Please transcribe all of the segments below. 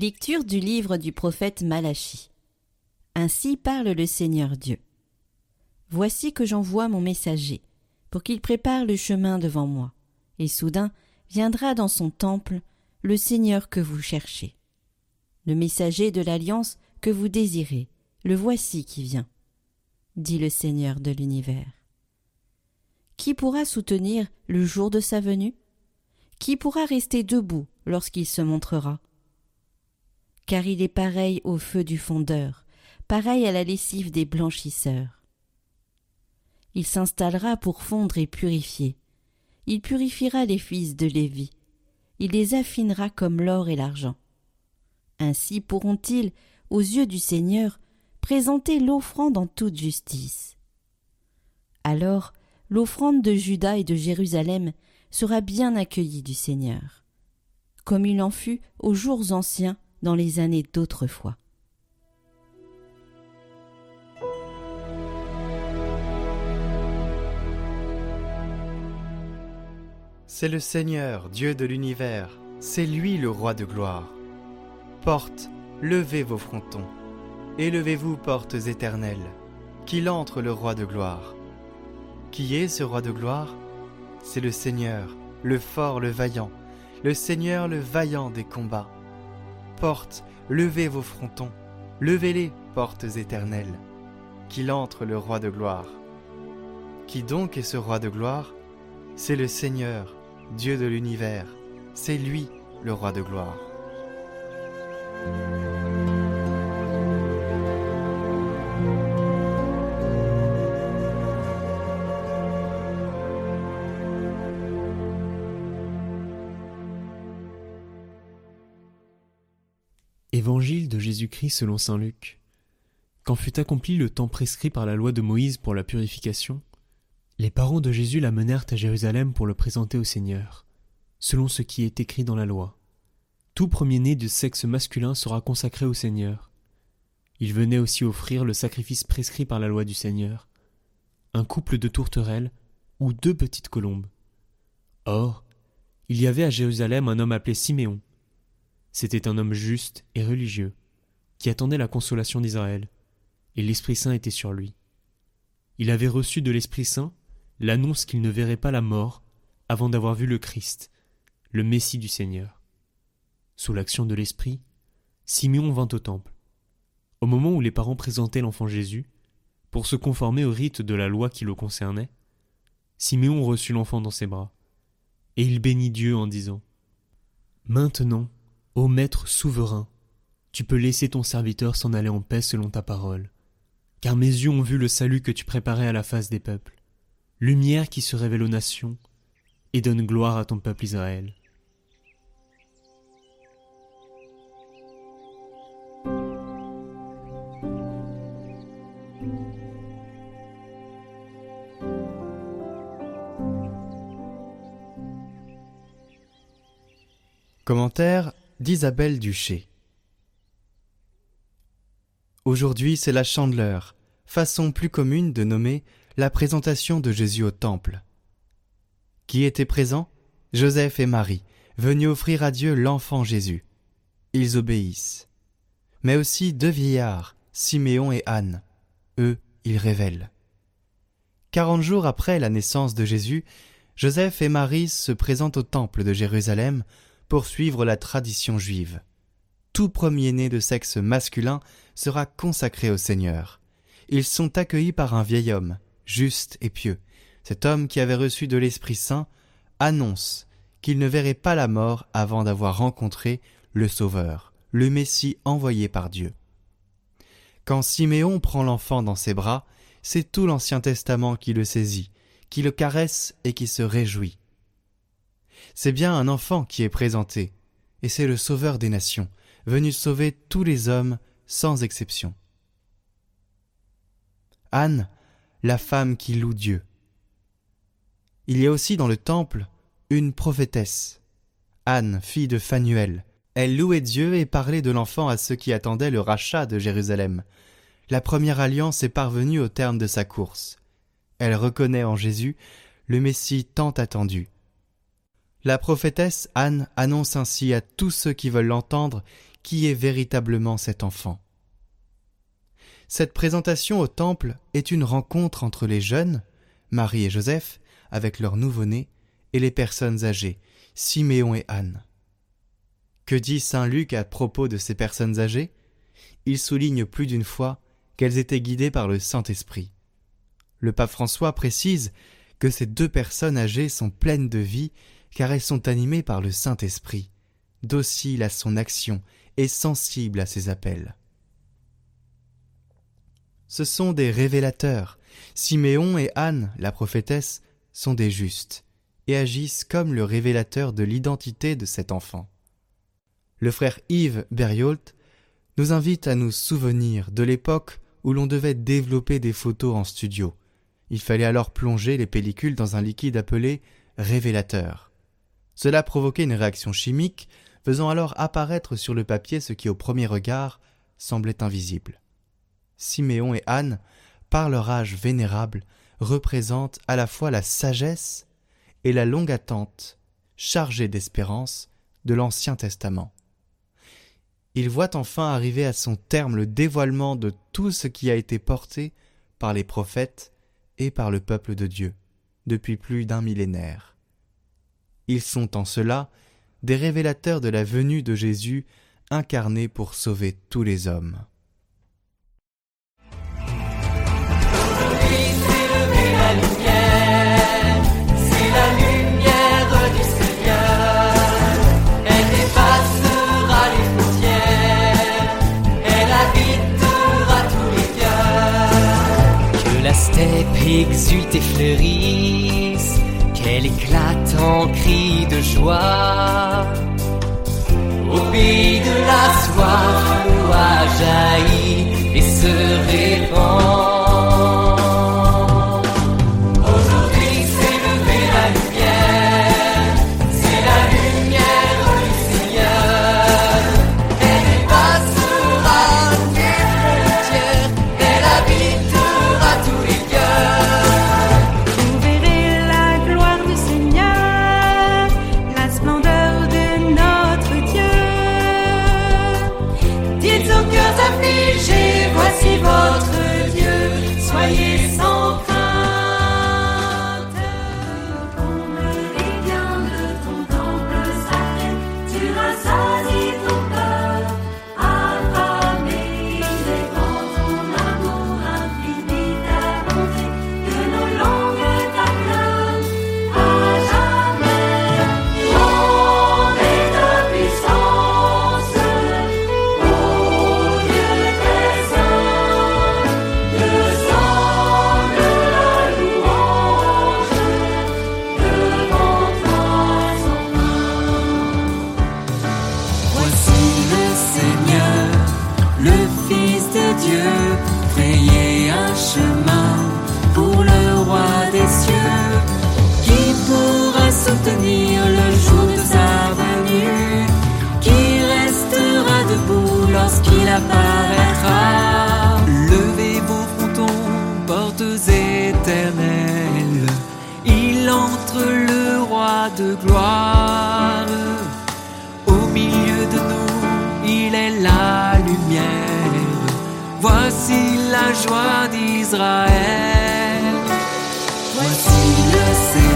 Lecture du livre du prophète Malachie. Ainsi parle le Seigneur Dieu. Voici que j'envoie mon messager, pour qu'il prépare le chemin devant moi, et soudain viendra dans son temple le Seigneur que vous cherchez. Le messager de l'alliance que vous désirez, le voici qui vient, dit le Seigneur de l'univers. Qui pourra soutenir le jour de sa venue? Qui pourra rester debout lorsqu'il se montrera? Car il est pareil au feu du fondeur, pareil à la lessive des blanchisseurs. Il s'installera pour fondre et purifier. Il purifiera les fils de Lévi. Il les affinera comme l'or et l'argent. Ainsi pourront-ils, aux yeux du Seigneur, présenter l'offrande en toute justice. Alors l'offrande de Juda et de Jérusalem sera bien accueillie du Seigneur, comme il en fut aux jours anciens dans les années d'autrefois. C'est le Seigneur, Dieu de l'univers, c'est lui le roi de gloire. Porte, levez vos frontons, élevez-vous portes éternelles, qu'il entre le roi de gloire. Qui est ce roi de gloire? C'est le Seigneur, le fort, le vaillant, le Seigneur, le vaillant des combats. Porte, levez vos frontons, levez-les, portes éternelles, qu'il entre le roi de gloire. Qui donc est ce roi de gloire? C'est le Seigneur, Dieu de l'univers, c'est lui le roi de gloire. Jésus-Christ selon saint Luc. Quand fut accompli le temps prescrit par la loi de Moïse pour la purification, les parents de Jésus l'amenèrent à Jérusalem pour le présenter au Seigneur, selon ce qui est écrit dans la loi. Tout premier-né de sexe masculin sera consacré au Seigneur. Il venait aussi offrir le sacrifice prescrit par la loi du Seigneur, un couple de tourterelles ou deux petites colombes. Or, il y avait à Jérusalem un homme appelé Siméon. C'était un homme juste et religieux, qui attendait la consolation d'Israël, et l'Esprit Saint était sur lui. Il avait reçu de l'Esprit Saint l'annonce qu'il ne verrait pas la mort avant d'avoir vu le Christ, le Messie du Seigneur. Sous l'action de l'Esprit, Simeon vint au temple. Au moment où les parents présentaient l'enfant Jésus, pour se conformer au rite de la loi qui le concernait, Siméon reçut l'enfant dans ses bras, et il bénit Dieu en disant Maintenant, ô Maître souverain, tu peux laisser ton serviteur s'en aller en paix selon ta parole, car mes yeux ont vu le salut que tu préparais à la face des peuples lumière qui se révèle aux nations, et donne gloire à ton peuple Israël. Commentaire d'Isabelle Duché. Aujourd'hui, c'est la chandeleur, façon plus commune de nommer la présentation de Jésus au temple. Qui étaient présents? Joseph et Marie, venus offrir à Dieu l'enfant Jésus. Ils obéissent. Mais aussi deux vieillards, Siméon et Anne. Eux, ils révèlent. Quarante jours après la naissance de Jésus, Joseph et Marie se présentent au temple de Jérusalem pour suivre la tradition juive. Tout premier-né de sexe masculin sera consacré au Seigneur. Ils sont accueillis par un vieil homme, juste et pieux, cet homme qui avait reçu de l'Esprit Saint, annonce qu'il ne verrait pas la mort avant d'avoir rencontré le Sauveur, le Messie envoyé par Dieu. Quand Siméon prend l'enfant dans ses bras, c'est tout l'Ancien Testament qui le saisit, qui le caresse et qui se réjouit. C'est bien un enfant qui est présenté, et c'est le Sauveur des nations, venu sauver tous les hommes sans exception. Anne la femme qui loue Dieu. Il y a aussi dans le temple une prophétesse, Anne, fille de Phanuel. Elle louait Dieu et parlait de l'enfant à ceux qui attendaient le rachat de Jérusalem. La première alliance est parvenue au terme de sa course. Elle reconnaît en Jésus le Messie tant attendu. La prophétesse Anne annonce ainsi à tous ceux qui veulent l'entendre qui est véritablement cet enfant. Cette présentation au temple est une rencontre entre les jeunes, Marie et Joseph, avec leur nouveau-né, et les personnes âgées, Siméon et Anne. Que dit saint Luc à propos de ces personnes âgées? Il souligne plus d'une fois qu'elles étaient guidées par le Saint-Esprit. Le pape François précise que ces deux personnes âgées sont pleines de vie car elles sont animées par le Saint-Esprit, dociles à son action et sensibles à ses appels. Ce sont des révélateurs. Siméon et Anne, la prophétesse, sont des justes et agissent comme le révélateur de l'identité de cet enfant. Le frère Yves Berriolt nous invite à nous souvenir de l'époque où l'on devait développer des photos en studio. Il fallait alors plonger les pellicules dans un liquide appelé révélateur. Cela provoquait une réaction chimique, faisant alors apparaître sur le papier ce qui au premier regard semblait invisible. Siméon et Anne, par leur âge vénérable, représentent à la fois la sagesse et la longue attente, chargée d'espérance, de l'Ancien Testament. Ils voient enfin arriver à son terme le dévoilement de tout ce qui a été porté par les prophètes et par le peuple de Dieu depuis plus d'un millénaire. Ils sont en cela des révélateurs de la venue de Jésus incarné pour sauver tous les hommes. exulte et fleurisse, qu'elle éclate en cris de joie. Au pays de la soif, a jailli Voici la joie d'Israël. Voici le Seigneur,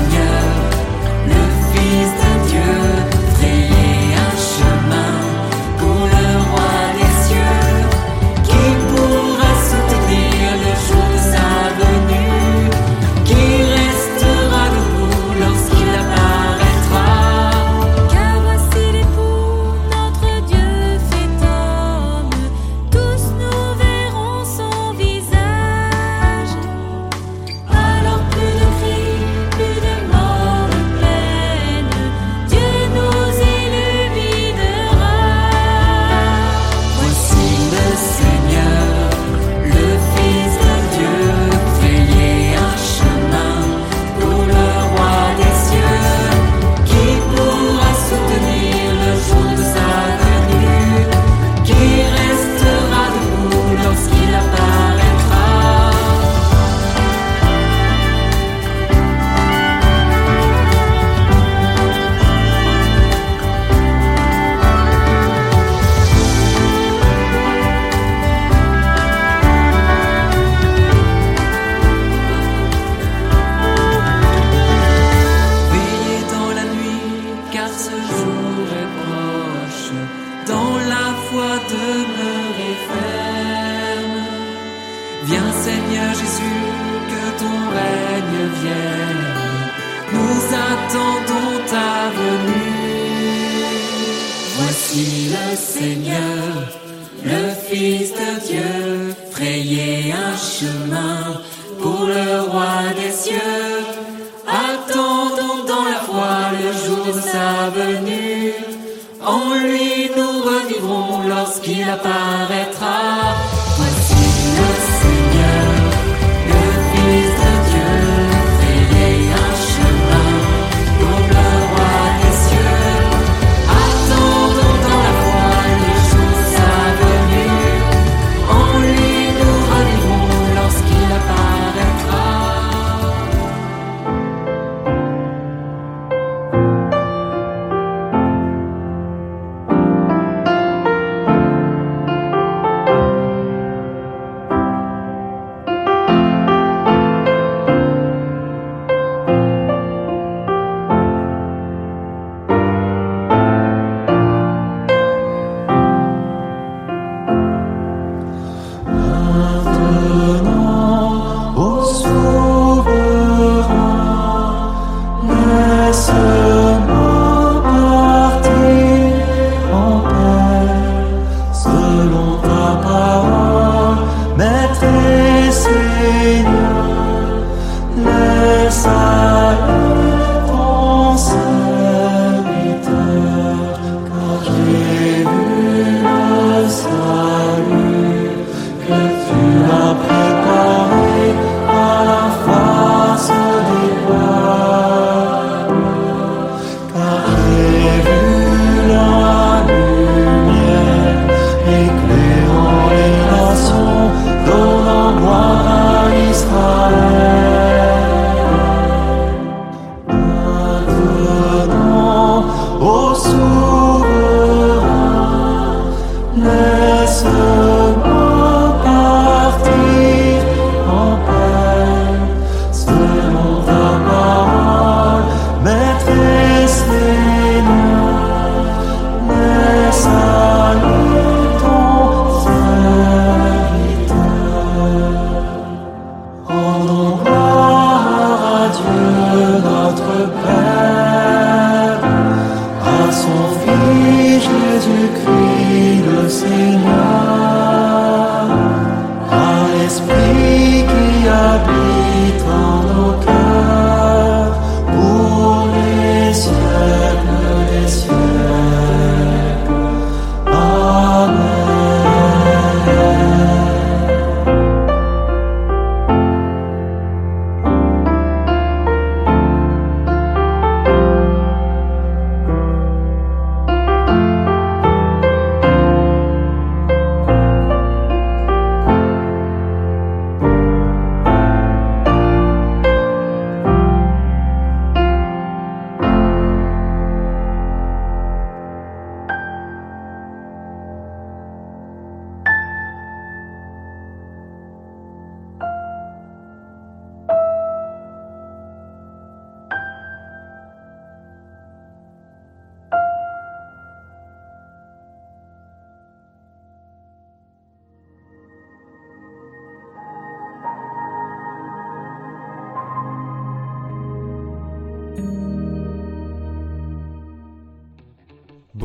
nous revivrons lorsqu'il apparaîtra.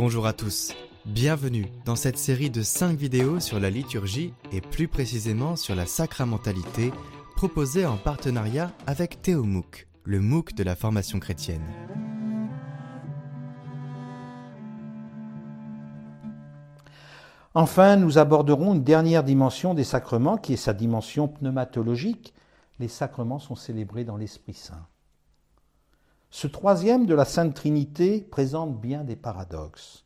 Bonjour à tous, bienvenue dans cette série de 5 vidéos sur la liturgie et plus précisément sur la sacramentalité proposée en partenariat avec Théomouc, le MOOC de la formation chrétienne. Enfin, nous aborderons une dernière dimension des sacrements qui est sa dimension pneumatologique. Les sacrements sont célébrés dans l'Esprit Saint. Ce troisième de la Sainte Trinité présente bien des paradoxes.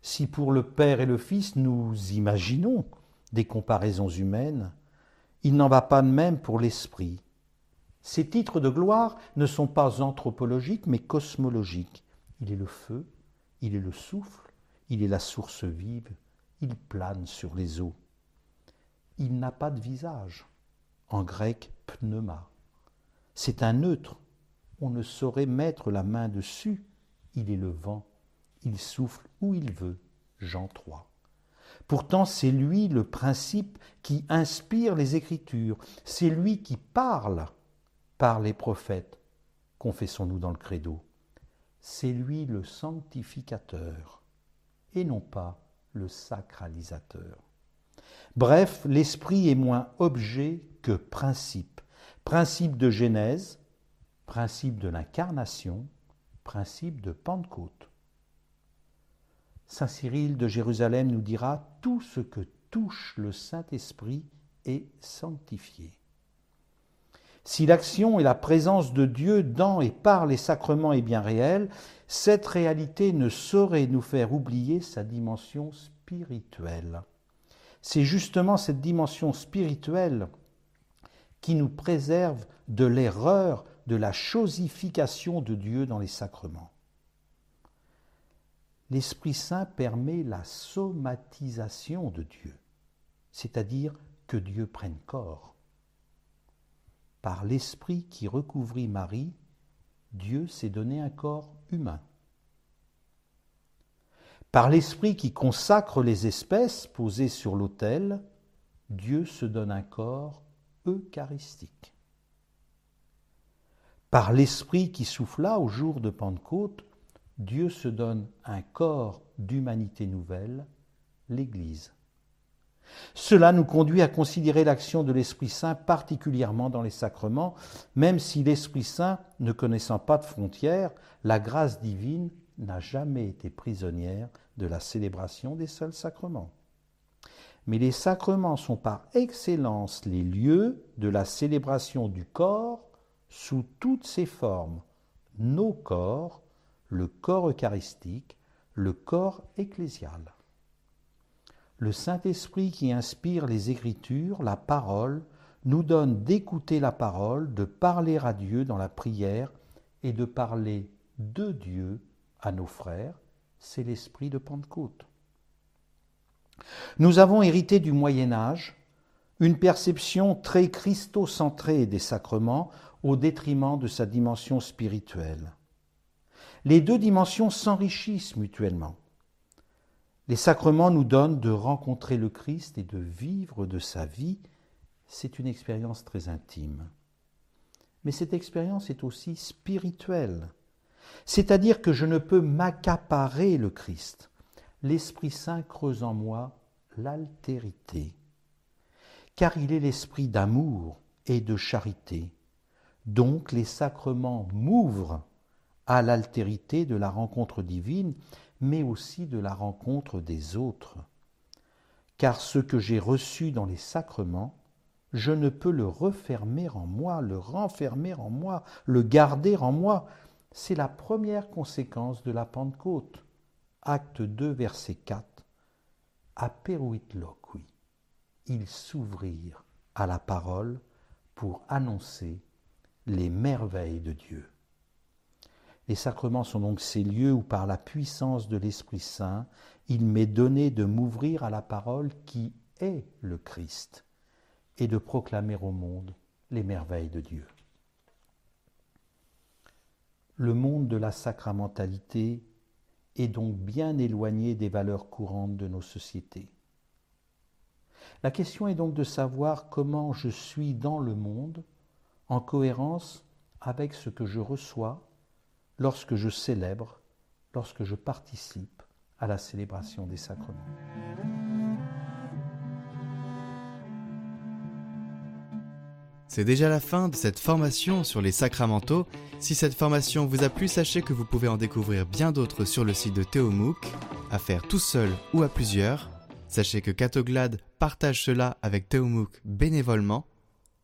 Si pour le Père et le Fils nous imaginons des comparaisons humaines, il n'en va pas de même pour l'Esprit. Ces titres de gloire ne sont pas anthropologiques mais cosmologiques. Il est le feu, il est le souffle, il est la source vive, il plane sur les eaux. Il n'a pas de visage, en grec pneuma. C'est un neutre, on ne saurait mettre la main dessus. Il est le vent, il souffle où il veut. Jean 3. Pourtant, c'est lui le principe qui inspire les Écritures, c'est lui qui parle par les prophètes. confessons-nous dans le credo. C'est lui le sanctificateur et non pas le sacralisateur. Bref, l'esprit est moins objet que principe. Principe de Genèse, principe de l'incarnation, principe de Pentecôte. Saint Cyril de Jérusalem nous dira tout ce que touche le Saint-Esprit est sanctifié. Si l'action et la présence de Dieu dans et par les sacrements est bien réelle, cette réalité ne saurait nous faire oublier sa dimension spirituelle. C'est justement cette dimension spirituelle qui nous préserve de l'erreur de la chosification de Dieu dans les sacrements. L'Esprit Saint permet la somatisation de Dieu, c'est-à-dire que Dieu prenne corps. Par l'Esprit qui recouvrit Marie, Dieu s'est donné un corps humain. Par l'Esprit qui consacre les espèces posées sur l'autel, Dieu se donne un corps eucharistique. Par l'Esprit qui souffla au jour de Pentecôte, Dieu se donne un corps d'humanité nouvelle, l'Église. Cela nous conduit à considérer l'action de l'Esprit Saint particulièrement dans les sacrements, même si l'Esprit Saint, ne connaissant pas de frontières, la grâce divine n'a jamais été prisonnière de la célébration des seuls sacrements. Mais les sacrements sont par excellence les lieux de la célébration du corps sous toutes ses formes, nos corps, le corps eucharistique, le corps ecclésial. Le Saint-Esprit qui inspire les Écritures, la parole, nous donne d'écouter la parole, de parler à Dieu dans la prière et de parler de Dieu à nos frères, c'est l'esprit de Pentecôte. Nous avons hérité du Moyen Âge une perception très christocentrée des sacrements au détriment de sa dimension spirituelle. Les deux dimensions s'enrichissent mutuellement. Les sacrements nous donnent de rencontrer le Christ et de vivre de sa vie. C'est une expérience très intime. Mais cette expérience est aussi spirituelle. C'est-à-dire que je ne peux m'accaparer le Christ. L'Esprit Saint creuse en moi l'altérité, car il est l'esprit d'amour et de charité. Donc les sacrements m'ouvrent à l'altérité de la rencontre divine, mais aussi de la rencontre des autres. Car ce que j'ai reçu dans les sacrements, je ne peux le refermer en moi, le renfermer en moi, le garder en moi. C'est la première conséquence de la Pentecôte. Acte 2, verset 4. Aperuit loqui. Ils s'ouvrirent à la parole pour annoncer les merveilles de Dieu. Les sacrements sont donc ces lieux où par la puissance de l'Esprit Saint, il m'est donné de m'ouvrir à la parole qui est le Christ et de proclamer au monde les merveilles de Dieu. Le monde de la sacramentalité est donc bien éloigné des valeurs courantes de nos sociétés. La question est donc de savoir comment je suis dans le monde en cohérence avec ce que je reçois lorsque je célèbre, lorsque je participe à la célébration des sacrements. C'est déjà la fin de cette formation sur les sacramentaux. Si cette formation vous a plu, sachez que vous pouvez en découvrir bien d'autres sur le site de Théomouk, à faire tout seul ou à plusieurs. Sachez que Catoglade partage cela avec Théomouk bénévolement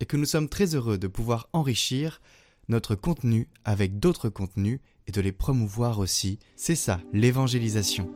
et que nous sommes très heureux de pouvoir enrichir notre contenu avec d'autres contenus et de les promouvoir aussi. C'est ça, l'évangélisation.